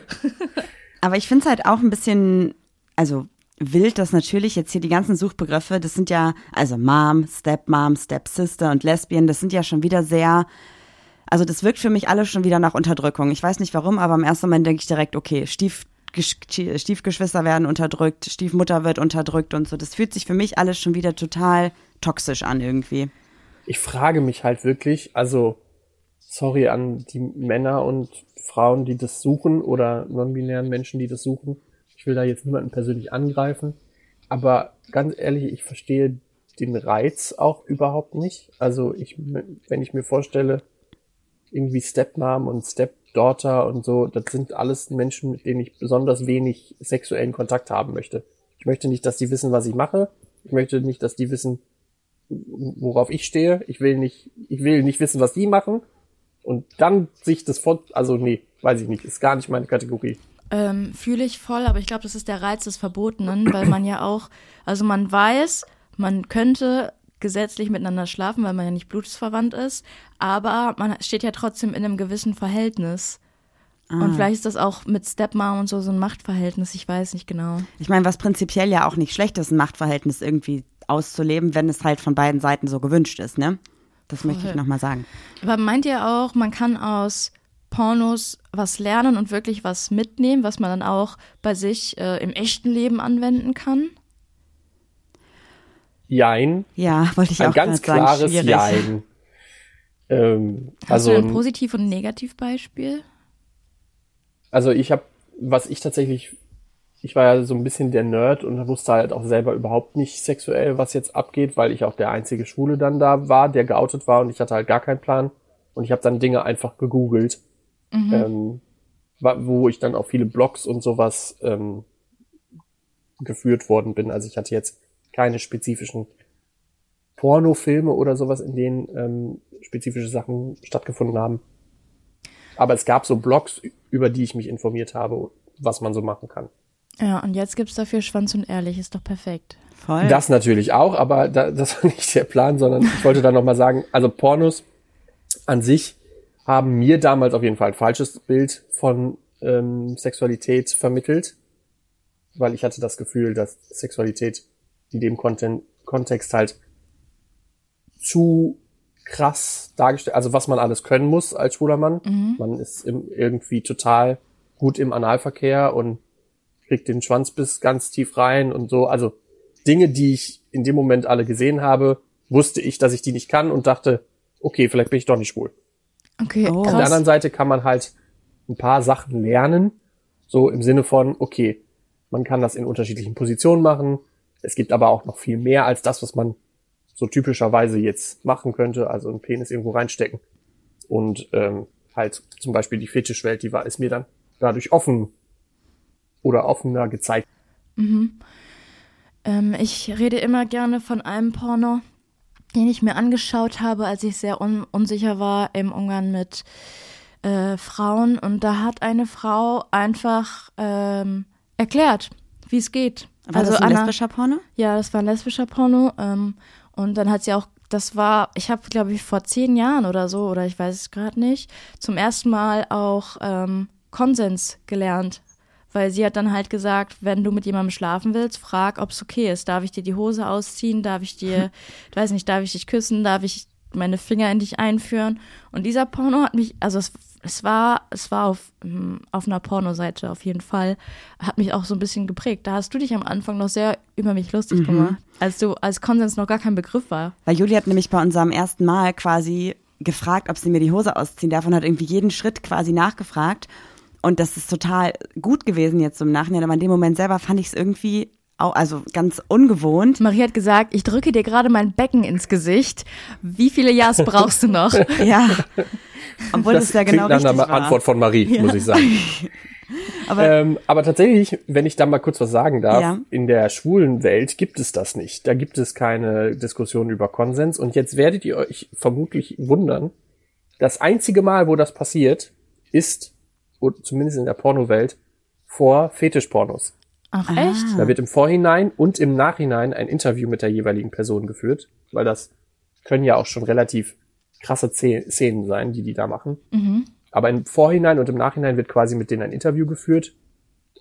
Aber ich finde es halt auch ein bisschen, also wild, dass natürlich jetzt hier die ganzen Suchbegriffe, das sind ja, also Mom, Stepmom, Stepsister und Lesbian, das sind ja schon wieder sehr, also das wirkt für mich alles schon wieder nach Unterdrückung. Ich weiß nicht warum, aber im ersten Moment denke ich direkt, okay, Stief, Stiefgeschwister werden unterdrückt, Stiefmutter wird unterdrückt und so. Das fühlt sich für mich alles schon wieder total toxisch an irgendwie. Ich frage mich halt wirklich, also, sorry an die Männer und Frauen, die das suchen oder non-binären Menschen, die das suchen. Ich will da jetzt niemanden persönlich angreifen. Aber ganz ehrlich, ich verstehe den Reiz auch überhaupt nicht. Also ich, wenn ich mir vorstelle, irgendwie Stepmom und Stepdaughter und so, das sind alles Menschen, mit denen ich besonders wenig sexuellen Kontakt haben möchte. Ich möchte nicht, dass die wissen, was ich mache. Ich möchte nicht, dass die wissen, worauf ich stehe. Ich will nicht, ich will nicht wissen, was die machen. Und dann sich das vor, also nee, weiß ich nicht, ist gar nicht meine Kategorie. Ähm, Fühle ich voll, aber ich glaube, das ist der Reiz des Verbotenen, weil man ja auch, also man weiß, man könnte gesetzlich miteinander schlafen, weil man ja nicht blutsverwandt ist, aber man steht ja trotzdem in einem gewissen Verhältnis. Und vielleicht ist das auch mit Stepmom und so so ein Machtverhältnis, ich weiß nicht genau. Ich meine, was prinzipiell ja auch nicht schlecht ist, ein Machtverhältnis irgendwie auszuleben, wenn es halt von beiden Seiten so gewünscht ist, ne? Das möchte ich nochmal sagen. Aber meint ihr auch, man kann aus Pornos was lernen und wirklich was mitnehmen, was man dann auch bei sich äh, im echten Leben anwenden kann? Jein. Ja, wollte ich Ein auch ganz sagen, klares schwierig. Jein. Ähm, Hast also, du ein Positiv- und ein Negativbeispiel? also ich habe, was ich tatsächlich, ich war ja so ein bisschen der Nerd und wusste halt auch selber überhaupt nicht sexuell, was jetzt abgeht, weil ich auch der einzige Schwule dann da war, der geoutet war und ich hatte halt gar keinen Plan. Und ich habe dann Dinge einfach gegoogelt, ähm, wa- wo ich dann auf viele Blogs und sowas ähm, geführt worden bin. Also ich hatte jetzt keine spezifischen Pornofilme oder sowas, in denen ähm, spezifische Sachen stattgefunden haben. Aber es gab so Blogs, über die ich mich informiert habe, was man so machen kann. Ja, und jetzt gibt's dafür Schwanz und Ehrlich, ist doch perfekt. Voll. Das natürlich auch, aber da, das war nicht der Plan, sondern ich wollte dann nochmal sagen, also Pornos an sich haben mir damals auf jeden Fall ein falsches Bild von ähm, Sexualität vermittelt, weil ich hatte das Gefühl, dass Sexualität in dem Konten Kontext halt zu krass dargestellt, also was man alles können muss als schwuler Mann. Man ist im, irgendwie total gut im Analverkehr und kriegt den Schwanz bis ganz tief rein und so. Also Dinge, die ich in dem Moment alle gesehen habe, wusste ich, dass ich die nicht kann und dachte, okay, vielleicht bin ich doch nicht schwul. Okay, Oh. Auf der anderen Seite kann man halt ein paar Sachen lernen, so im Sinne von, okay, man kann das in unterschiedlichen Positionen machen. Es gibt aber auch noch viel mehr als das, was man so typischerweise jetzt machen könnte, also einen Penis irgendwo reinstecken. Und ähm, halt zum Beispiel die Fetischwelt, die war, ist mir dann dadurch offen oder offener gezeigt. Ähm, ich rede immer gerne von einem Porno, den ich mir angeschaut habe, als ich sehr un unsicher war im Umgang mit äh, Frauen. Und da hat eine Frau einfach ähm, erklärt, wie es geht. War das ein Anna- lesbischer Porno? Ja, das war ein lesbischer Porno. Ähm, und dann hat sie auch, das war, ich habe, glaube ich, vor zehn Jahren oder so, oder ich weiß es gerade nicht, zum ersten Mal auch ähm, Konsens gelernt. Weil sie hat dann halt gesagt, wenn du mit jemandem schlafen willst, frag, ob es okay ist. Darf ich dir die Hose ausziehen? Darf ich dir, weiß nicht, darf ich dich küssen? Darf ich meine Finger in dich einführen? Und dieser Porno hat mich, also es, es war, es war auf, hm, auf einer Pornoseite auf jeden Fall, hat mich auch so ein bisschen geprägt. Da hast du dich am Anfang noch sehr über mich lustig gemacht, als du, als Konsens noch gar kein Begriff war. Weil Juli hat nämlich bei unserem ersten Mal quasi gefragt, ob sie mir die Hose ausziehen darf und hat irgendwie jeden Schritt quasi nachgefragt. Und das ist total gut gewesen jetzt im Nachhinein, aber in dem Moment selber fand ich es irgendwie also ganz ungewohnt. Marie hat gesagt, ich drücke dir gerade mein Becken ins Gesicht. Wie viele Ja's brauchst du noch? Ja. Obwohl das, ja genau klingt nach richtig einer war. Antwort von Marie, muss ich sagen. Aber ähm, aber tatsächlich, wenn ich da mal kurz was sagen darf, Ja. in der schwulen Welt gibt es das nicht. Da gibt es keine Diskussion über Konsens. Und jetzt werdet ihr euch vermutlich wundern, das einzige Mal, wo das passiert, ist, zumindest in der Pornowelt, vor Fetischpornos. Ach echt? Ah. Da wird im Vorhinein und im Nachhinein ein Interview mit der jeweiligen Person geführt, weil das können ja auch schon relativ krasse Szenen sein, die die da machen. Aber im Vorhinein und im Nachhinein wird quasi mit denen ein Interview geführt,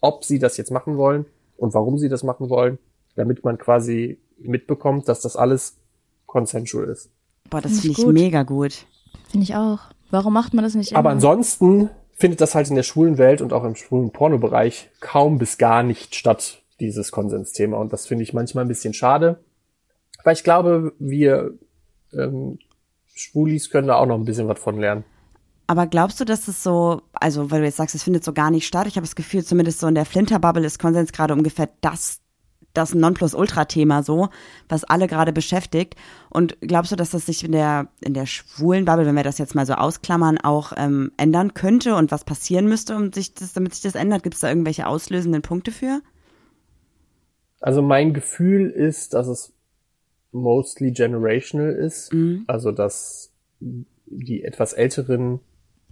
ob sie das jetzt machen wollen und warum sie das machen wollen, damit man quasi mitbekommt, dass das alles consensual ist. boah, das Find finde ich ich gut. mega gut. Finde ich auch. Warum macht man das nicht immer? Aber ansonsten findet das halt in der schwulen Welt und auch im schwulen Pornobereich kaum bis gar nicht statt, dieses Konsensthema. Und das finde ich manchmal ein bisschen schade, weil ich glaube, wir ähm, Schwulis können da auch noch ein bisschen was von lernen. Aber glaubst du, dass es so, also weil du jetzt sagst, es findet so gar nicht statt, ich habe das Gefühl, zumindest so in der Flinterbubble ist Konsens gerade ungefähr das, das Nonplusultra-Thema so, was alle gerade beschäftigt. Und glaubst du, dass das sich in der, in der schwulen Bubble, wenn wir das jetzt mal so ausklammern, auch ähm, ändern könnte und was passieren müsste, um sich das, damit sich das ändert? Gibt es da irgendwelche auslösenden Punkte für? Also mein Gefühl ist, dass es mostly generational ist. Also dass die etwas älteren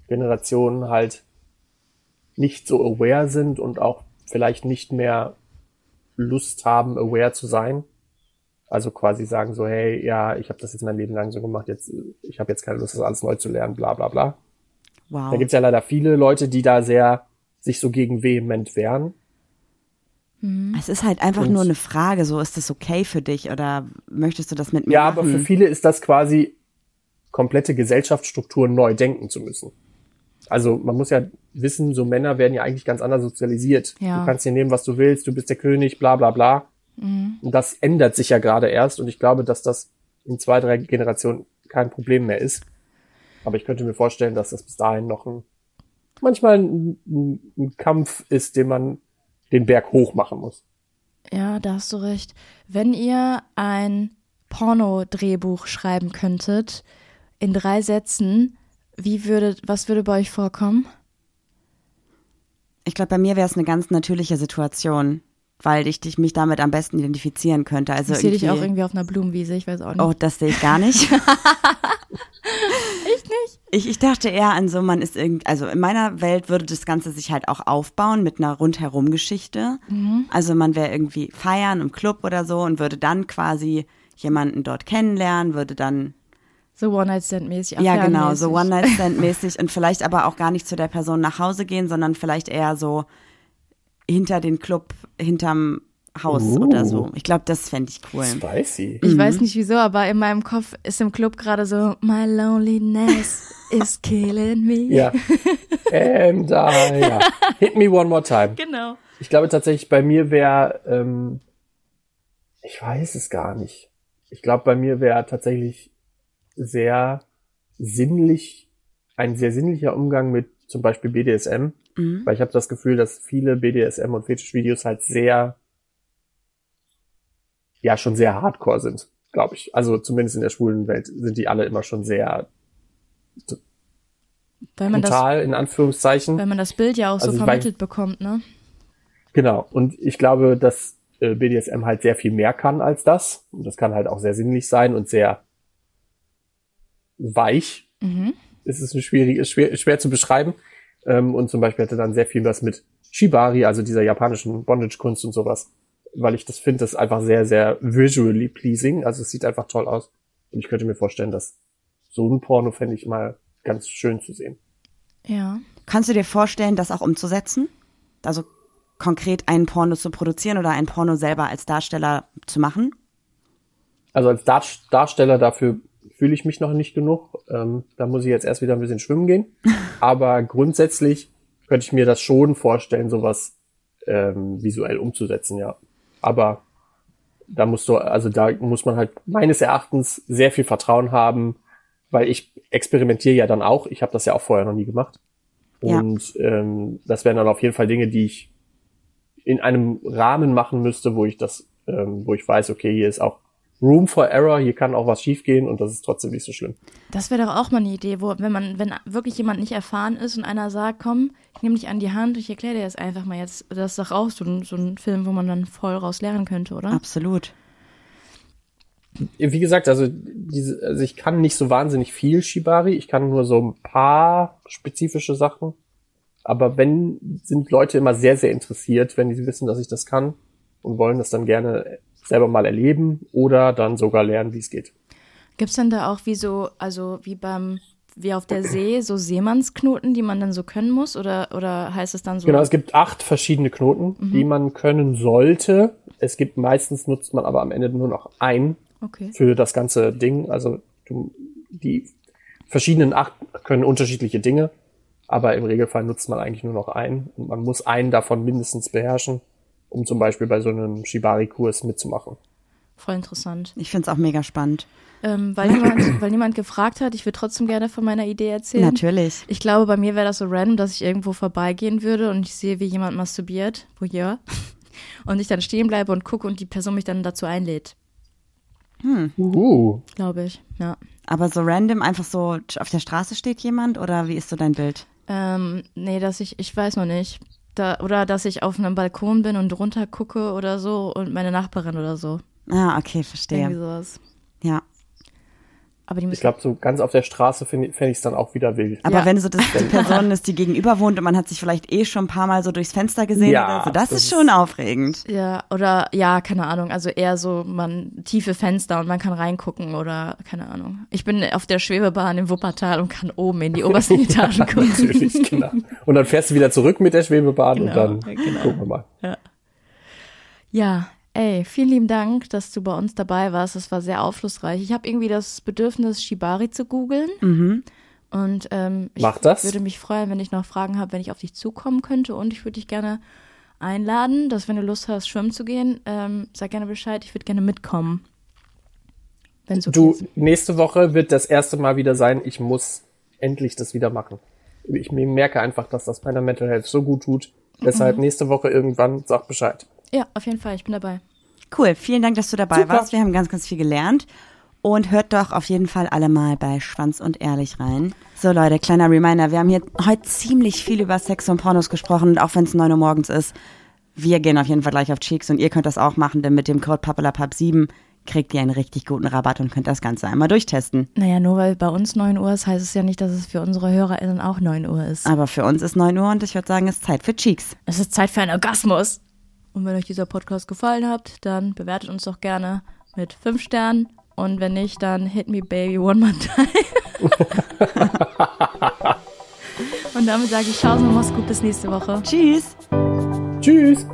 Generationen halt nicht so aware sind und auch vielleicht nicht mehr Lust haben, aware zu sein. Also quasi sagen so, hey, ja, ich habe das jetzt mein Leben lang so gemacht, jetzt ich habe jetzt keine Lust, das alles neu zu lernen, bla bla bla. Wow. Da gibt's ja leider viele Leute, die da sehr sich so gegen vehement wehren. Es ist halt einfach Und- nur eine Frage, so ist das okay für dich oder möchtest du das mit mir Ja, machen? aber für viele ist das quasi komplette Gesellschaftsstrukturen neu denken zu müssen. Also man muss ja wissen, so Männer werden ja eigentlich ganz anders sozialisiert. Ja. Du kannst dir nehmen, was du willst, du bist der König, bla bla bla. Und das ändert sich ja gerade erst und ich glaube, dass das in zwei, drei Generationen kein Problem mehr ist. Aber ich könnte mir vorstellen, dass das bis dahin noch ein, manchmal ein, ein, ein Kampf ist, den man den Berg hoch machen muss. Ja, da hast du recht. Wenn ihr ein Porno-Drehbuch schreiben könntet, in drei Sätzen, wie würde, was würde bei euch vorkommen? Ich glaube, bei mir wäre es eine ganz natürliche Situation, weil ich dich, mich damit am besten identifizieren könnte. Also ich sehe dich auch irgendwie- auf einer Blumenwiese, ich weiß auch nicht. Oh, das sehe ich gar nicht. Echt nicht? Ich, ich dachte eher an so, man ist irgendwie, also in meiner Welt würde das Ganze sich halt auch aufbauen mit einer Rundherum-Geschichte. Also man wäre irgendwie feiern im Club oder so und würde dann quasi jemanden dort kennenlernen, würde dann, So One-Night-Stand-mäßig. ja genau, so. One-Night-Stand-mäßig und vielleicht aber auch gar nicht zu der Person nach Hause gehen, sondern vielleicht eher so hinter den Club, hinterm Haus Uh. oder so. Ich glaube, das fände ich cool. Spicy. Ich weiß nicht wieso, aber in meinem Kopf ist im Club gerade so, my loneliness is killing me. Ja. ähm, da, ja. Hit me one more time. Genau. Ich glaube tatsächlich, bei mir wäre, ähm, ich weiß es gar nicht. Ich glaube, bei mir wäre tatsächlich sehr sinnlich, ein sehr sinnlicher Umgang mit zum Beispiel BDSM, Mhm. weil ich habe das Gefühl, dass viele BDSM und Fetischvideos halt sehr, ja, schon sehr hardcore sind, glaube ich. Also zumindest in der schwulen Welt sind die alle immer schon sehr Weil man, das, brutal, in Anführungszeichen. weil man das Bild ja auch so Also ich vermittelt bekommt, ne? Genau. Und ich glaube, dass äh, BDSM halt sehr viel mehr kann als das. Und das kann halt auch sehr sinnlich sein und sehr weich. Mhm. Es ist ein schwierig, ist schwer, schwer zu beschreiben. Ähm, und zum Beispiel hatte dann sehr viel was mit Shibari, also dieser japanischen Bondage-Kunst und sowas. Weil ich das finde, das ist einfach sehr, sehr visually pleasing. Also es sieht einfach toll aus. Und ich könnte mir vorstellen, dass so ein Porno fände ich mal ganz schön zu sehen. Ja. Kannst du dir vorstellen, das auch umzusetzen? Also konkret einen Porno zu produzieren oder ein Porno selber als Darsteller zu machen? Also als Dar Darsteller dafür fühle ich mich noch nicht genug. Ähm, da muss ich jetzt erst wieder ein bisschen schwimmen gehen. Aber grundsätzlich könnte ich mir das schon vorstellen, sowas ähm, visuell umzusetzen, ja. Aber da musst du, also da muss man halt meines Erachtens sehr viel Vertrauen haben, weil ich experimentiere ja dann auch. Ich habe das ja auch vorher noch nie gemacht. Ja. Und ähm, das wären dann auf jeden Fall Dinge, die ich in einem Rahmen machen müsste, wo ich das, ähm, wo ich weiß, okay, hier ist auch Room for Error, hier kann auch was schiefgehen und das ist trotzdem nicht so schlimm. Das wäre doch auch mal eine Idee, wo, wenn man, wenn wirklich jemand nicht erfahren ist und einer sagt, komm, ich nehme dich an die Hand und ich erkläre dir das einfach mal jetzt. Das ist doch auch so ein, so ein Film, wo man dann voll raus lernen könnte, oder? Absolut. Wie gesagt, also, diese, also ich kann nicht so wahnsinnig viel Shibari, ich kann nur so ein paar spezifische Sachen. Aber wenn, sind Leute immer sehr, sehr interessiert, wenn die wissen, dass ich das kann und wollen das dann gerne selber mal erleben oder dann sogar lernen, wie es geht. Gibt's denn da auch wie so, also wie beim, wie auf der See, so Seemannsknoten, die man dann so können muss? Oder, oder heißt es dann so? Genau, es gibt acht verschiedene Knoten, die man können sollte. Es gibt meistens nutzt man aber am Ende nur noch einen Okay. für das ganze Ding. Also du, die verschiedenen acht können unterschiedliche Dinge, aber im Regelfall nutzt man eigentlich nur noch einen und man muss einen davon mindestens beherrschen, um zum Beispiel bei so einem Shibari-Kurs mitzumachen. Voll interessant. Ich find's auch mega spannend. Ähm, weil, jemand, weil jemand gefragt hat, ich würde trotzdem gerne von meiner Idee erzählen. Natürlich. Ich glaube, bei mir wäre das so random, dass ich irgendwo vorbeigehen würde und ich sehe, wie jemand masturbiert, wo ja, und ich dann stehen bleibe und gucke und die Person mich dann dazu einlädt, Uh, glaube ich. Ja. Aber so random einfach so auf der Straße steht jemand oder wie ist so dein Bild? Ähm, nee, dass ich, ich weiß noch nicht. Da, oder dass ich auf einem Balkon bin und runter gucke oder so und meine Nachbarin oder so. Ah, okay, Irgendwie verstehe. sowas. Ja. Aber die müssen Ich glaube, so ganz auf der Straße fände fänd ich es dann auch wieder wild. Aber Ja. wenn so das die Person ist, die gegenüber wohnt und man hat sich vielleicht eh schon ein paar Mal so durchs Fenster gesehen Ja, oder so, das, das ist ist- schon aufregend. Ja, oder ja, keine Ahnung. Also eher so man tiefe Fenster und man kann reingucken oder keine Ahnung. Ich bin auf der Schwebebahn im Wuppertal und kann oben in die obersten Etagen gucken. Natürlich, genau. Und dann fährst du wieder zurück mit der Schwebebahn und Genau, dann genau. gucken wir mal. Ja, ey, vielen lieben Dank, dass du bei uns dabei warst. Das war sehr aufschlussreich. Ich habe irgendwie das Bedürfnis, Shibari zu googeln. Und ähm, ich Mach das. würde mich freuen, wenn ich noch Fragen habe, wenn ich auf dich zukommen könnte. Und ich würde dich gerne einladen, dass wenn du Lust hast, schwimmen zu gehen, ähm, sag gerne Bescheid. Ich würde gerne mitkommen. Wenn so Du, nächste Woche wird das erste Mal wieder sein, ich muss endlich das wieder machen. Ich merke einfach, dass das meiner Mental Health so gut tut. Mhm. Deshalb nächste Woche irgendwann, sag Bescheid. Ja, auf jeden Fall. Ich bin dabei. Cool, vielen Dank, dass du dabei Super. warst. Wir haben ganz, ganz viel gelernt. Und hört doch auf jeden Fall alle mal bei Schwanz und Ehrlich rein. So Leute, kleiner Reminder, wir haben hier heute ziemlich viel über Sex und Pornos gesprochen, und auch wenn es 9 Uhr morgens ist. Wir gehen auf jeden Fall gleich auf Cheeks und ihr könnt das auch machen, denn mit dem Code PAPALAPAP7 kriegt ihr einen richtig guten Rabatt und könnt das Ganze einmal durchtesten. Naja, nur weil bei uns 9 Uhr ist, heißt es ja nicht, dass es für unsere HörerInnen auch 9 Uhr ist. Aber für uns ist 9 Uhr und ich würde sagen, es ist Zeit für Cheeks. Es ist Zeit für einen Orgasmus. Und wenn euch dieser Podcast gefallen hat, dann bewertet uns doch gerne mit 5 Sternen. Und wenn nicht, dann hit me baby one more time. Und damit sage ich Ciao, mach's gut, bis nächste Woche. Tschüss! Tschüss!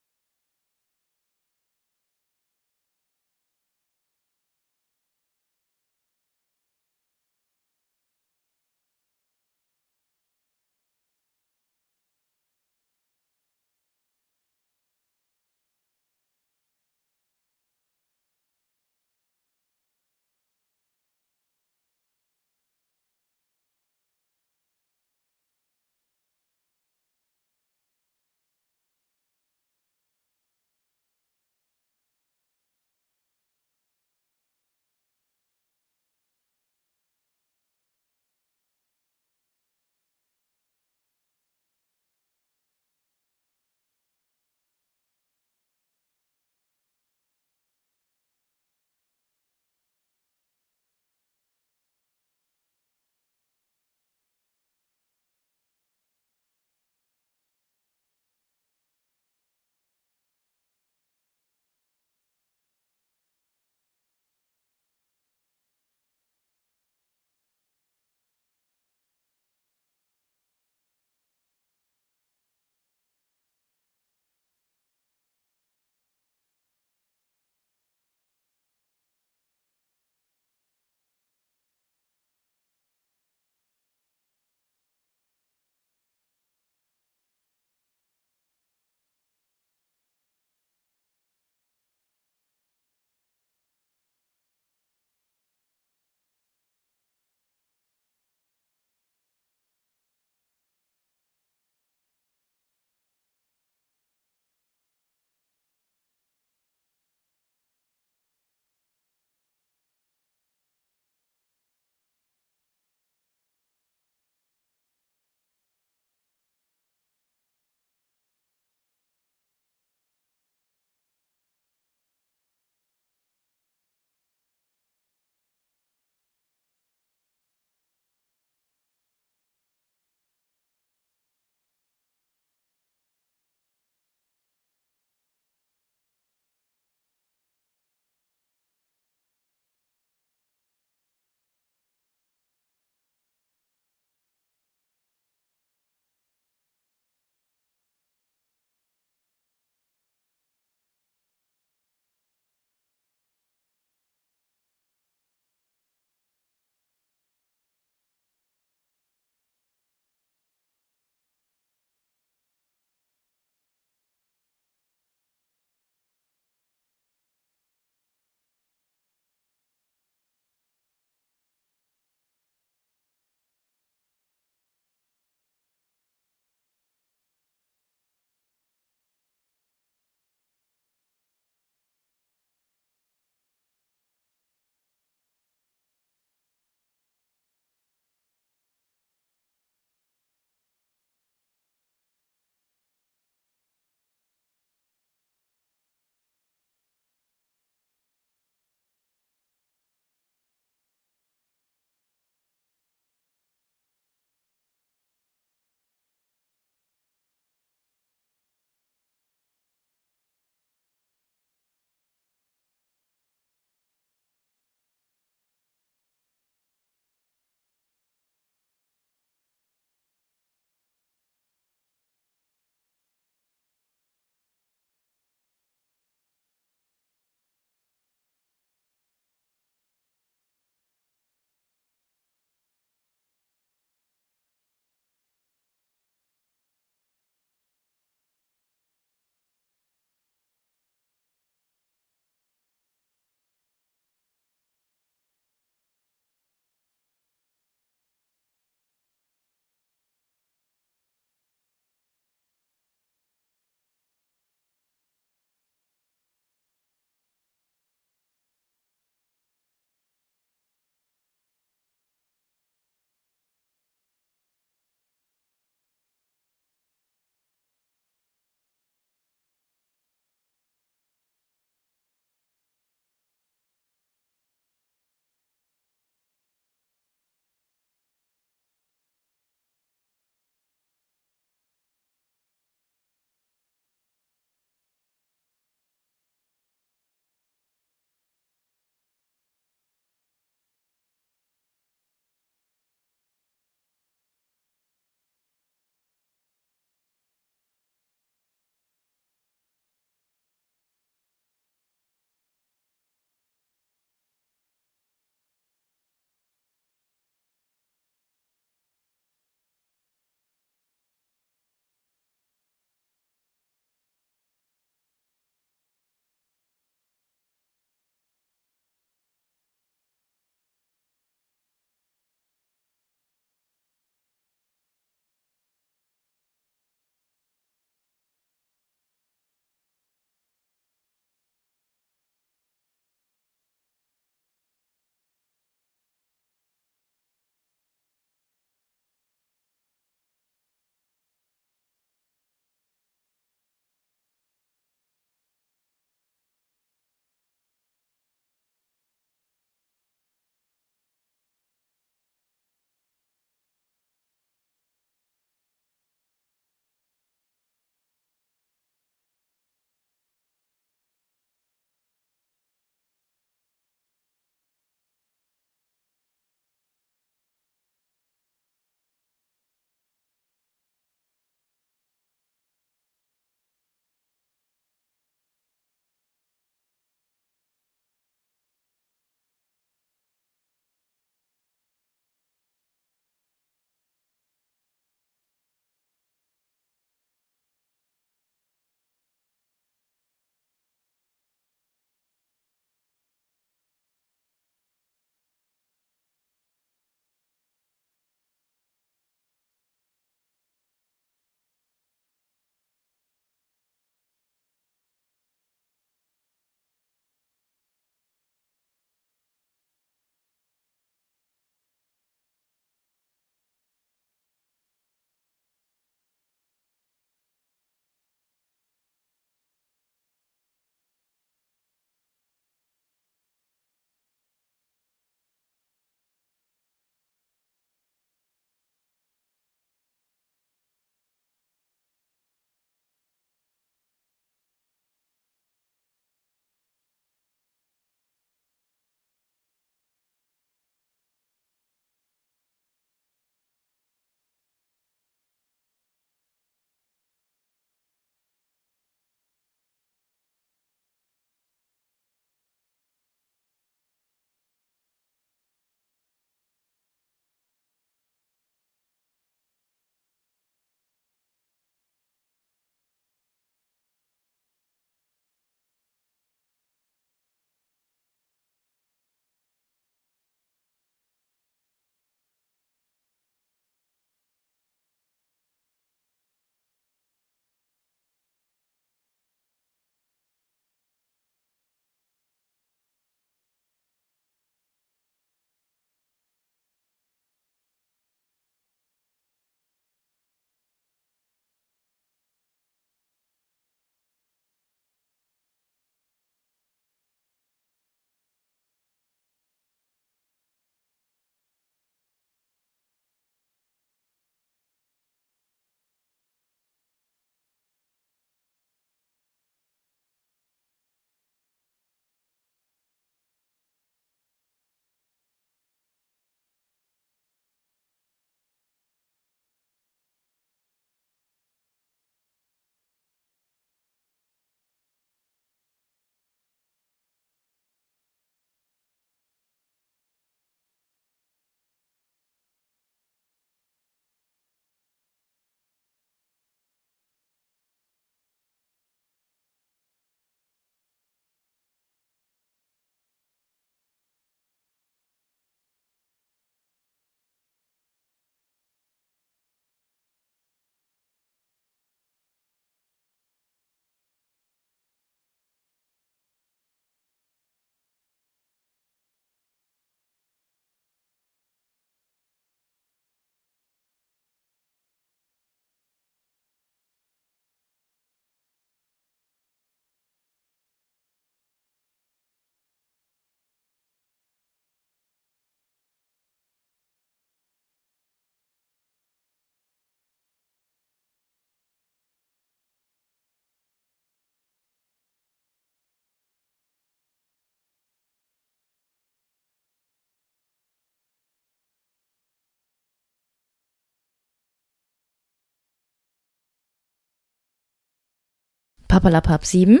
Papalapap 7.